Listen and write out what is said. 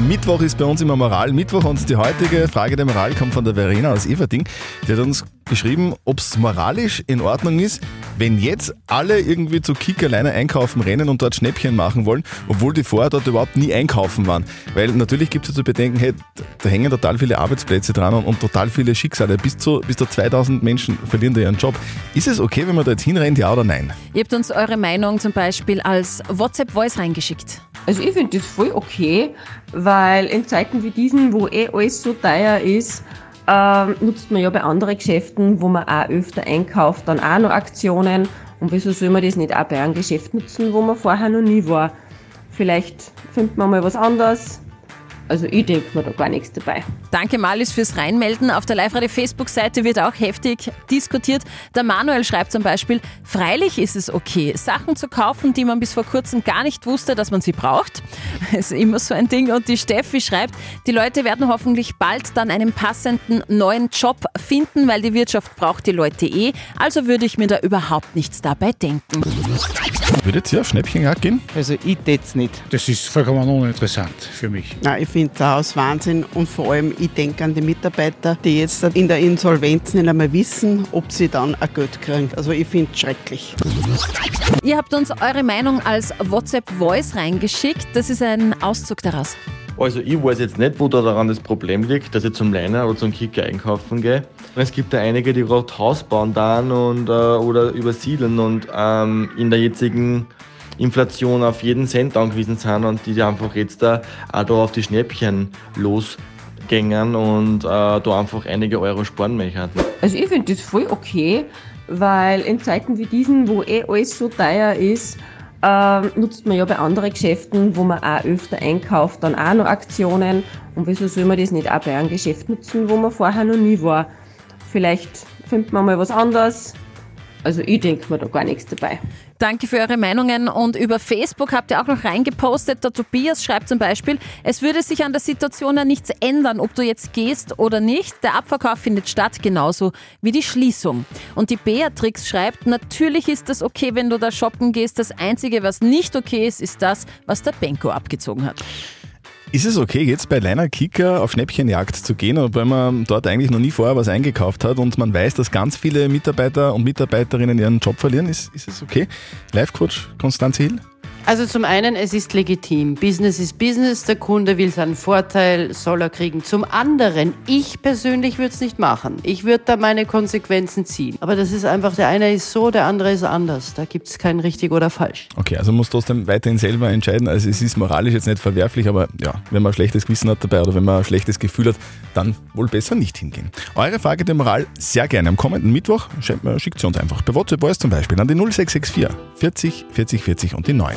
Mittwoch ist bei uns immer Moral Mittwoch und die heutige Frage der Moral kommt von der Verena aus Everding. Die hat uns geschrieben, ob es moralisch in Ordnung ist, wenn jetzt alle irgendwie zu Kick alleine einkaufen rennen und dort Schnäppchen machen wollen, obwohl die vorher dort überhaupt nie einkaufen waren. Weil natürlich gibt es ja zu bedenken, hey, da hängen total viele Arbeitsplätze dran und, und total viele Schicksale. Bis zu, bis zu 2000 Menschen verlieren da ihren Job. Ist es okay, wenn man da jetzt hinrennt, ja oder nein? Ihr habt uns eure Meinung zum Beispiel als WhatsApp-Voice reingeschickt. Also ich finde das voll okay, weil in Zeiten wie diesen, wo eh alles so teuer ist, ähm, nutzt man ja bei anderen Geschäften, wo man auch öfter einkauft, dann auch noch Aktionen. Und wieso soll man das nicht auch bei einem Geschäft nutzen, wo man vorher noch nie war? Vielleicht findet man mal was anderes. Also ich denke mir da gar nichts dabei. Danke Malis fürs Reinmelden. Auf der Live-Radio Facebook-Seite wird auch heftig diskutiert. Der Manuel schreibt zum Beispiel, freilich ist es okay, Sachen zu kaufen, die man bis vor kurzem gar nicht wusste, dass man sie braucht. Das ist immer so ein Ding. Und die Steffi schreibt, die Leute werden hoffentlich bald dann einen passenden neuen Job finden, weil die Wirtschaft braucht die Leute eh. Also würde ich mir da überhaupt nichts dabei denken. Würdet ihr auf Schnäppchenjagd gehen? Also ich tät's nicht. Das ist vollkommen uninteressant für mich. Nein, ich finde das Wahnsinn und vor allem, ich denke an die Mitarbeiter, die jetzt in der Insolvenz nicht einmal wissen, ob sie dann ein Geld kriegen. Also ich finde es schrecklich. Ihr habt uns eure Meinung als WhatsApp-Voice reingeschickt. Das ist ein Auszug daraus. Also ich weiß jetzt nicht, wo da daran das Problem liegt, dass ich zum Liner oder zum Kicker einkaufen gehe. Und es gibt ja einige, die gerade Haus bauen dann und, äh, oder übersiedeln und ähm, in der jetzigen Inflation auf jeden Cent angewiesen sind und die einfach jetzt da auch da auf die Schnäppchen losgängen und äh, da einfach einige Euro sparen möchten. Also ich finde das voll okay, weil in Zeiten wie diesen, wo eh alles so teuer ist, ähm, nutzt man ja bei anderen Geschäften, wo man auch öfter einkauft, dann auch noch Aktionen. Und wieso soll man das nicht auch bei einem Geschäft nutzen, wo man vorher noch nie war? Vielleicht findet man mal was anderes. Also ich denke mir da gar nichts dabei. Danke für eure Meinungen und über Facebook habt ihr auch noch reingepostet. Der Tobias schreibt zum Beispiel, es würde sich an der Situation ja nichts ändern, ob du jetzt gehst oder nicht. Der Abverkauf findet statt, genauso wie die Schließung. Und die Beatrix schreibt, natürlich ist es okay, wenn du da shoppen gehst. Das Einzige, was nicht okay ist, ist das, was der Benko abgezogen hat. Ist es okay, jetzt bei Leiner Kicker auf Schnäppchenjagd zu gehen, weil man dort eigentlich noch nie vorher was eingekauft hat und man weiß, dass ganz viele Mitarbeiter und Mitarbeiterinnen ihren Job verlieren? Ist, ist es okay? Live-Coach Konstanze Hill? Also zum einen, es ist legitim. Business ist Business. Der Kunde will seinen Vorteil, soll er kriegen. Zum anderen, ich persönlich würde es nicht machen. Ich würde da meine Konsequenzen ziehen. Aber das ist einfach, der eine ist so, der andere ist anders. Da gibt es kein richtig oder falsch. Okay, also muss trotzdem weiterhin selber entscheiden. Also es ist moralisch jetzt nicht verwerflich, aber ja, wenn man ein schlechtes Gewissen hat dabei oder wenn man ein schlechtes Gefühl hat, dann wohl besser nicht hingehen. Eure Frage der Moral sehr gerne am kommenden Mittwoch. Schickt sie uns einfach per WhatsApp Voice zum Beispiel an die 0664 40 40 40 und die 9.